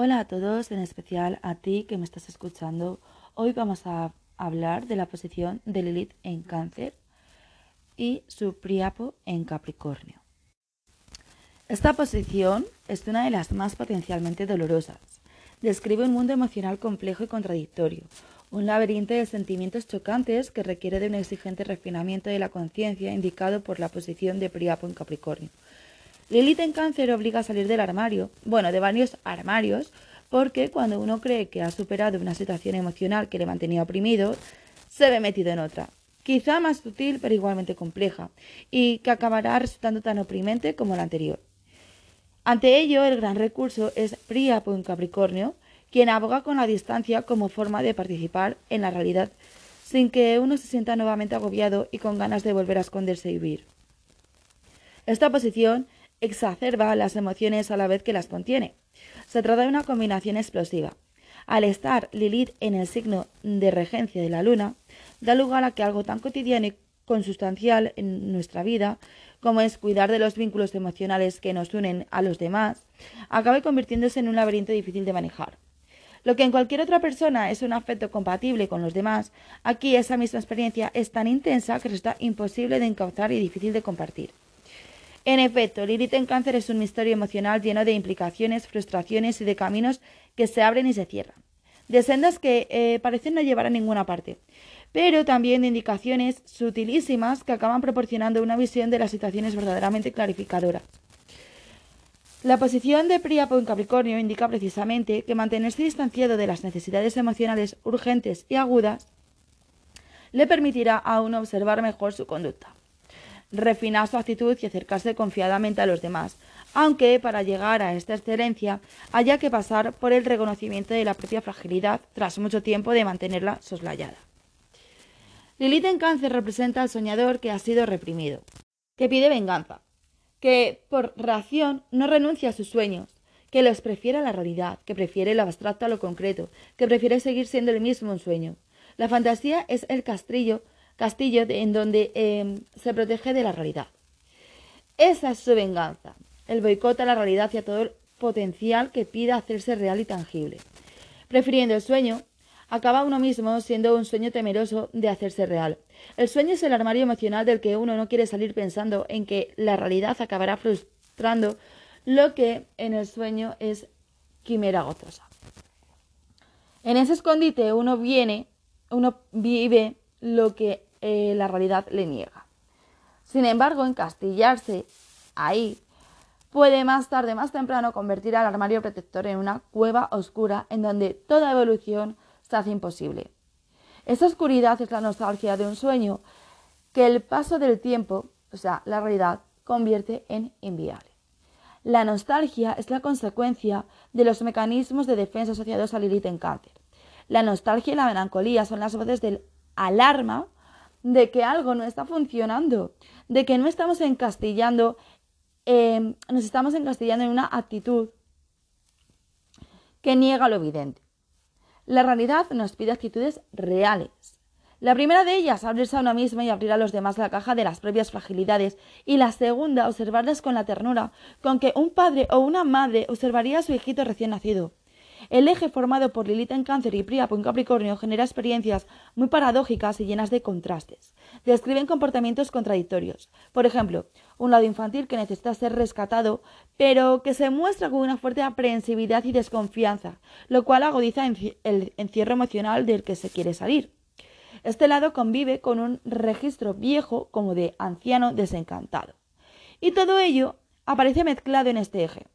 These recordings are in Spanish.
Hola a todos, en especial a ti que me estás escuchando. Hoy vamos a hablar de la posición de Lilith en Cáncer y su Priapo en Capricornio. Esta posición es una de las más potencialmente dolorosas. Describe un mundo emocional complejo y contradictorio, un laberinto de sentimientos chocantes que requiere de un exigente refinamiento de la conciencia indicado por la posición de Priapo en Capricornio Lilith en cáncer obliga a salir del armario, bueno, de varios armarios, porque cuando uno cree que ha superado una situación emocional que le mantenía oprimido, se ve metido en otra, quizá más sutil pero igualmente compleja, y que acabará resultando tan oprimente como la anterior. Ante ello, el gran recurso es Príapo en Capricornio, quien aboga con la distancia como forma de participar en la realidad, sin que uno se sienta nuevamente agobiado y con ganas de volver a esconderse y huir. Esta posición exacerba las emociones a la vez que las contiene. Se trata de una combinación explosiva. Al estar Lilith en el signo de regencia de la luna, da lugar a que algo tan cotidiano y consustancial en nuestra vida, como es cuidar de los vínculos emocionales que nos unen a los demás, acabe convirtiéndose en un laberinto difícil de manejar. Lo que en cualquier otra persona es un afecto compatible con los demás, aquí esa misma experiencia es tan intensa que resulta imposible de encauzar y difícil de compartir. En efecto, Lilith en cáncer es un misterio emocional lleno de implicaciones, frustraciones y de caminos que se abren y se cierran. De sendas que eh, parecen no llevar a ninguna parte, pero también de indicaciones sutilísimas que acaban proporcionando una visión de las situaciones verdaderamente clarificadoras. La posición de Príapo en Capricornio indica precisamente que mantenerse distanciado de las necesidades emocionales urgentes y agudas le permitirá a uno observar mejor su conducta refinar su actitud y acercarse confiadamente a los demás, aunque para llegar a esta excelencia haya que pasar por el reconocimiento de la propia fragilidad tras mucho tiempo de mantenerla soslayada. Lilith en cáncer representa al soñador que ha sido reprimido, que pide venganza, que por reacción no renuncia a sus sueños, que los prefiere a la realidad, que prefiere lo abstracto a lo concreto, que prefiere seguir siendo el mismo un sueño. La fantasía es el castillo castillo en donde em, se protege de la realidad. Esa es su venganza, el boicot a la realidad y a todo el potencial que pida hacerse real y tangible. Prefiriendo el sueño, acaba uno mismo siendo un sueño temeroso de hacerse real. El sueño es el armario emocional del que uno no quiere salir pensando en que la realidad acabará frustrando lo que en el sueño es quimera gozosa. En ese escondite uno viene, uno vive lo que eh, la realidad le niega. Sin embargo, encastillarse ahí puede más tarde, más temprano, convertir al armario protector en una cueva oscura en donde toda evolución se hace imposible. Esa oscuridad es la nostalgia de un sueño que el paso del tiempo, o sea, la realidad, convierte en inviable. La nostalgia es la consecuencia de los mecanismos de defensa asociados al Lilith en cáncer. La nostalgia y la melancolía son las voces del alarma de que algo no está funcionando, de que no estamos encastillando, em, nos estamos encastillando en una actitud que niega lo evidente. La realidad nos pide actitudes reales. La primera de ellas, abrirse a uno mismo y abrir a los demás la caja de las propias fragilidades. Y la segunda, observarles con la ternura con que un padre o una madre observaría a su hijito recién nacido. El eje formado por Lilith en Cáncer y Príapo en Capricornio genera experiencias muy paradójicas y llenas de contrastes. Describen comportamientos contradictorios. Por ejemplo, un lado infantil que necesita ser rescatado, pero que se muestra con una fuerte aprehensividad y desconfianza, lo cual agudiza el encierro emocional del que se quiere salir. Este lado convive con un registro viejo como de anciano desencantado. Y todo ello aparece mezclado en este eje.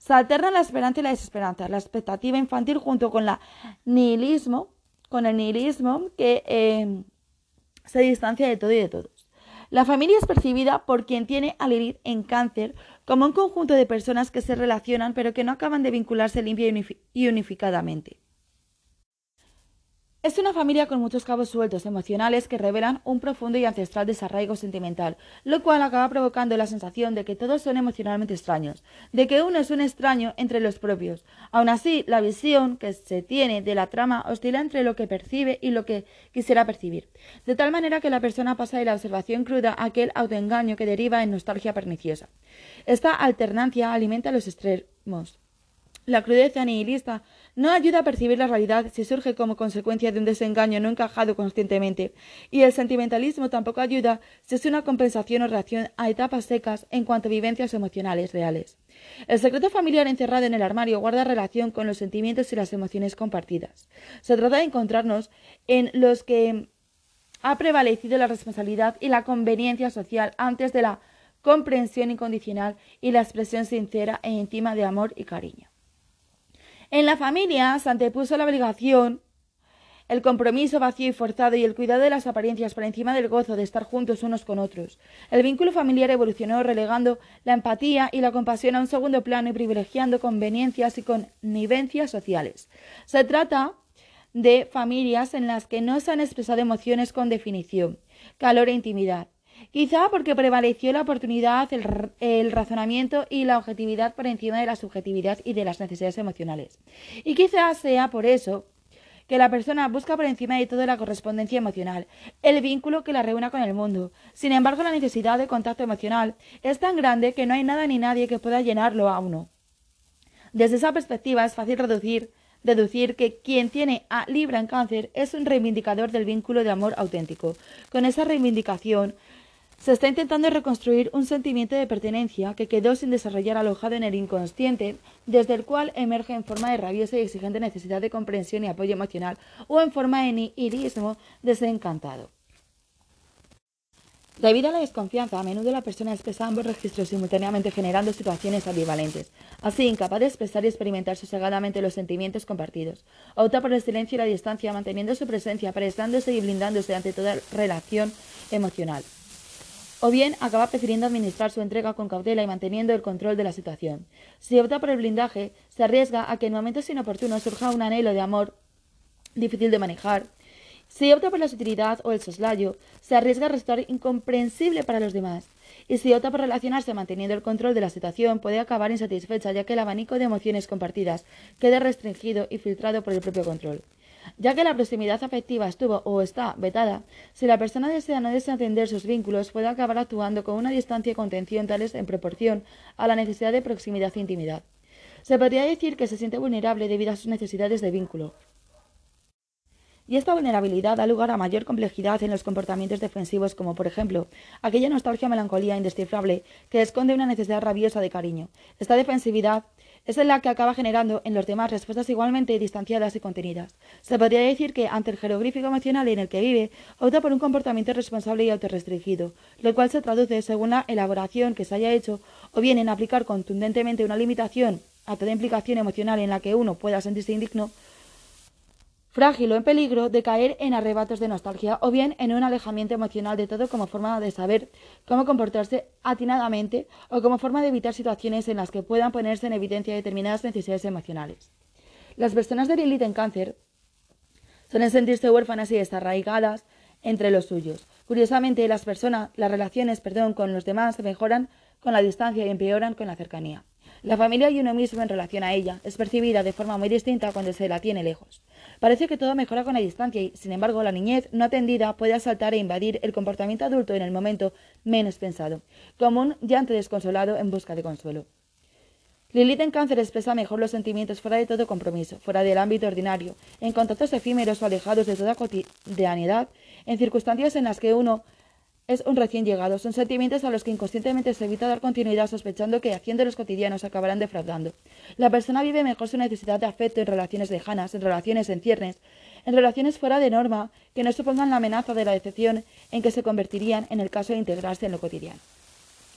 Se alternan la esperanza y la desesperanza, la expectativa infantil junto con el nihilismo que eh, se distancia de todo y de todos. La familia es percibida por quien tiene a Lilith en cáncer como un conjunto de personas que se relacionan pero que no acaban de vincularse limpia y unificadamente. Es una familia con muchos cabos sueltos emocionales que revelan un profundo y ancestral desarraigo sentimental, lo cual acaba provocando la sensación de que todos son emocionalmente extraños, de que uno es un extraño entre los propios. Aun así, la visión que se tiene de la trama oscila entre lo que percibe y lo que quisiera percibir, de tal manera que la persona pasa de la observación cruda a aquel autoengaño que deriva en nostalgia perniciosa. Esta alternancia alimenta los extremos La crudeza nihilista no ayuda a percibir la realidad si surge como consecuencia de un desengaño no encajado conscientemente, y el sentimentalismo tampoco ayuda si es una compensación o reacción a etapas secas en cuanto a vivencias emocionales reales. El secreto familiar encerrado en el armario guarda relación con los sentimientos y las emociones compartidas. Se trata de encontrarnos en los que ha prevalecido la responsabilidad y la conveniencia social antes de la comprensión incondicional y la expresión sincera e íntima de amor y cariño. En la familia se antepuso la obligación, el compromiso vacío y forzado y el cuidado de las apariencias por encima del gozo de estar juntos unos con otros. El vínculo familiar evolucionó relegando la empatía y la compasión a un segundo plano y privilegiando conveniencias y connivencias sociales. Se trata de familias en las que no se han expresado emociones con definición, calor e intimidad, Quizá porque prevaleció la oportunidad, el, razonamiento y la objetividad por encima de la subjetividad y de las necesidades emocionales. Y quizá sea por eso que la persona busca por encima de todo la correspondencia emocional, el vínculo que la reúna con el mundo. Sin embargo, la necesidad de contacto emocional es tan grande que no hay nada ni nadie que pueda llenarlo a uno. Desde esa perspectiva es fácil deducir que quien tiene a Libra en cáncer es un reivindicador del vínculo de amor auténtico. Con esa reivindicación se está intentando reconstruir un sentimiento de pertenencia que quedó sin desarrollar alojado en el inconsciente, desde el cual emerge en forma de rabiosa y exigente necesidad de comprensión y apoyo emocional, o en forma de nihilismo desencantado. Debido a la desconfianza, a menudo la persona expresa ambos registros simultáneamente generando situaciones ambivalentes, así incapaz de expresar y experimentar sosegadamente los sentimientos compartidos. Opta por el silencio y la distancia, manteniendo su presencia, prestándose y blindándose ante toda relación emocional o bien acaba prefiriendo administrar su entrega con cautela y manteniendo el control de la situación. Si opta por el blindaje, se arriesga a que en momentos inoportunos surja un anhelo de amor difícil de manejar. Si opta por la sutilidad o el soslayo, se arriesga a resultar incomprensible para los demás. Y si opta por relacionarse manteniendo el control de la situación, puede acabar insatisfecha ya que el abanico de emociones compartidas quede restringido y filtrado por el propio control ya que la proximidad afectiva estuvo o está vetada, si la persona desea no desatender sus vínculos, puede acabar actuando con una distancia y contención tales en proporción a la necesidad de proximidad e intimidad. Se podría decir que se siente vulnerable debido a sus necesidades de vínculo. Y esta vulnerabilidad da lugar a mayor complejidad en los comportamientos defensivos, como por ejemplo aquella nostalgia melancolía indescifrable que esconde una necesidad rabiosa de cariño. Esta defensividad es la que acaba generando en los demás respuestas igualmente distanciadas y contenidas. Se podría decir que, ante el jeroglífico emocional en el que vive, opta por un comportamiento responsable y autorrestringido, lo cual se traduce, según la elaboración que se haya hecho, o bien en aplicar contundentemente una limitación a toda implicación emocional en la que uno pueda sentirse indigno, frágil o en peligro de caer en arrebatos de nostalgia o bien en un alejamiento emocional de todo como forma de saber cómo comportarse atinadamente o como forma de evitar situaciones en las que puedan ponerse en evidencia determinadas necesidades emocionales. Las personas de Lilith en cáncer suelen sentirse huérfanas y desarraigadas entre los suyos. Curiosamente, las personas, las relaciones, perdón, con los demás mejoran con la distancia y empeoran con la cercanía. La familia y uno mismo en relación a ella es percibida de forma muy distinta cuando se la tiene lejos. Parece que todo mejora con la distancia y, sin embargo, la niñez no atendida puede asaltar e invadir el comportamiento adulto en el momento menos pensado, como un llanto desconsolado en busca de consuelo. Lilith en cáncer expresa mejor los sentimientos fuera de todo compromiso, fuera del ámbito ordinario, en contactos efímeros o alejados de toda cotidianidad, en circunstancias en las que uno es un recién llegado. Son sentimientos a los que inconscientemente se evita dar continuidad sospechando que haciendo los cotidianos acabarán defraudando. La persona vive mejor su necesidad de afecto en relaciones lejanas, en relaciones en ciernes, en relaciones fuera de norma que no supongan la amenaza de la decepción en que se convertirían en el caso de integrarse en lo cotidiano.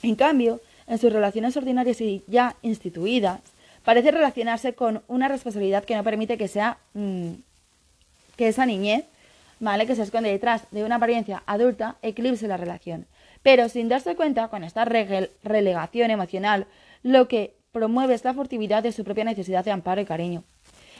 En cambio, en sus relaciones ordinarias y ya instituidas, parece relacionarse con una responsabilidad que no permite que sea mm, que esa niñez ¿vale? Que se esconde detrás de una apariencia adulta, eclipse la relación. Pero sin darse cuenta, con esta relegación emocional, lo que promueve es la furtividad de su propia necesidad de amparo y cariño.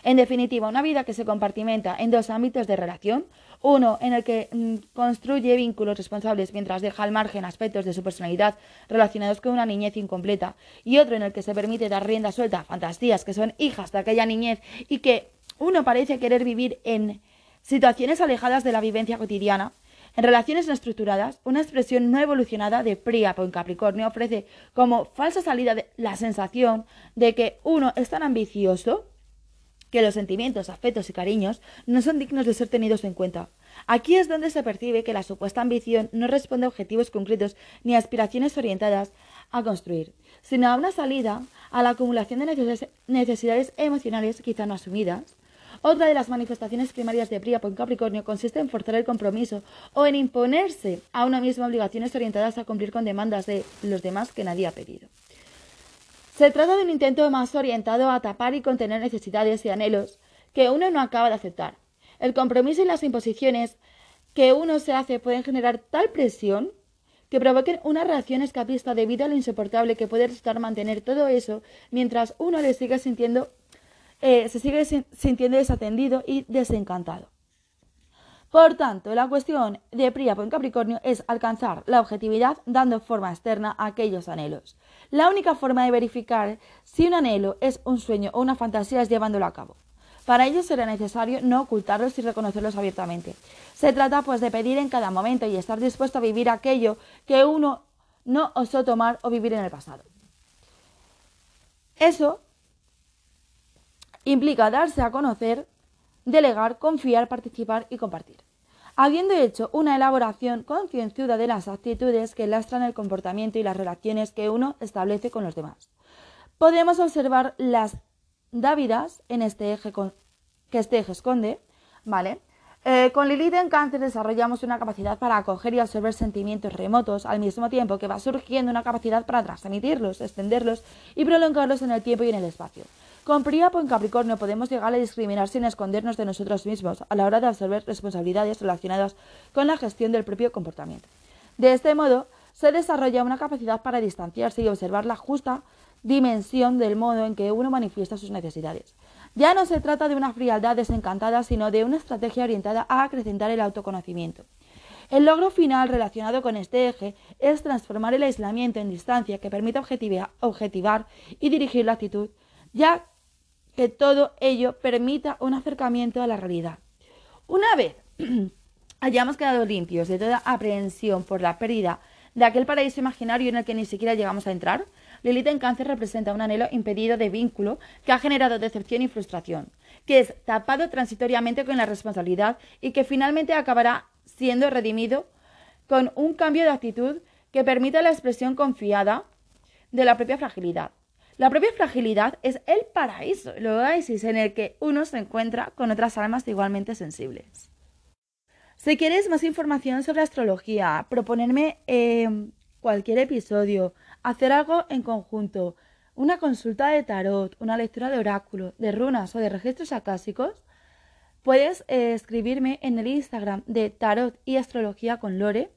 En definitiva, una vida que se compartimenta en dos ámbitos de relación, uno en el que mm, construye vínculos responsables mientras deja al margen aspectos de su personalidad relacionados con una niñez incompleta, y otro en el que se permite dar rienda suelta a fantasías que son hijas de aquella niñez y que uno parece querer vivir en situaciones alejadas de la vivencia cotidiana, En relaciones no estructuradas, una expresión no evolucionada de Príapo en Capricornio ofrece como falsa salida la sensación de que uno es tan ambicioso que los sentimientos, afectos y cariños no son dignos de ser tenidos en cuenta. Aquí es donde se percibe que la supuesta ambición no responde a objetivos concretos ni a aspiraciones orientadas a construir, sino a una salida a la acumulación de necesidades emocionales quizá no asumidas. Otra de las manifestaciones primarias de Príapo en Capricornio consiste en forzar el compromiso o en imponerse a una misma obligaciones orientadas a cumplir con demandas de los demás que nadie ha pedido. Se trata de un intento más orientado a tapar y contener necesidades y anhelos que uno no acaba de aceptar. El compromiso y las imposiciones que uno se hace pueden generar tal presión que provoquen una reacción escapista debido a lo insoportable que puede resultar mantener todo eso mientras uno le sigue sintiendo, eh, se sigue sintiendo desatendido y desencantado. Por tanto, la cuestión de Príapo en Capricornio es alcanzar la objetividad dando forma externa a aquellos anhelos. La única forma de verificar si un anhelo es un sueño o una fantasía es llevándolo a cabo. Para ello será necesario no ocultarlos y reconocerlos abiertamente. Se trata pues de pedir en cada momento y estar dispuesto a vivir aquello que uno no osó tomar o vivir en el pasado. Eso implica darse a conocer delegar, confiar, participar y compartir. Habiendo hecho una elaboración concienzuda de las actitudes que lastran el comportamiento y las relaciones que uno establece con los demás, podemos observar las dávidas en este eje que este eje esconde, ¿vale? Eh, con Lilith en cáncer desarrollamos una capacidad para acoger y absorber sentimientos remotos al mismo tiempo que va surgiendo una capacidad para transmitirlos, extenderlos y prolongarlos en el tiempo y en el espacio. Con Príapo en Capricornio podemos llegar a discriminar sin escondernos de nosotros mismos a la hora de absorber responsabilidades relacionadas con la gestión del propio comportamiento. De este modo, se desarrolla una capacidad para distanciarse y observar la justa dimensión del modo en que uno manifiesta sus necesidades. Ya no se trata de una frialdad desencantada, sino de una estrategia orientada a acrecentar el autoconocimiento. El logro final relacionado con este eje es transformar el aislamiento en distancia que permita objetivar y dirigir la actitud, ya que todo ello permita un acercamiento a la realidad. Una vez hayamos quedado limpios de toda aprehensión por la pérdida de aquel paraíso imaginario en el que ni siquiera llegamos a entrar, Lilith en cáncer representa un anhelo impedido de vínculo que ha generado decepción y frustración, que es tapado transitoriamente con la responsabilidad y que finalmente acabará siendo redimido con un cambio de actitud que permita la expresión confiada de la propia fragilidad. La propia fragilidad es el paraíso, el oasis en el que uno se encuentra con otras almas igualmente sensibles. Si quieres más información sobre astrología, proponerme eh, cualquier episodio, hacer algo en conjunto, una consulta de tarot, una lectura de oráculo, de runas o de registros acásicos, puedes eh, escribirme en el Instagram de Tarot y Astrología con Lore,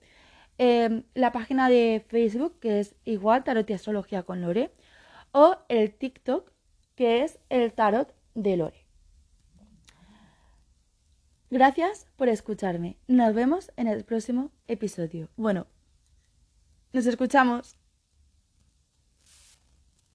eh, la página de Facebook que es igual Tarot y Astrología con Lore, o el TikTok, que es el tarot de Lore. Gracias por escucharme. Nos vemos en el próximo episodio. Bueno, nos escuchamos.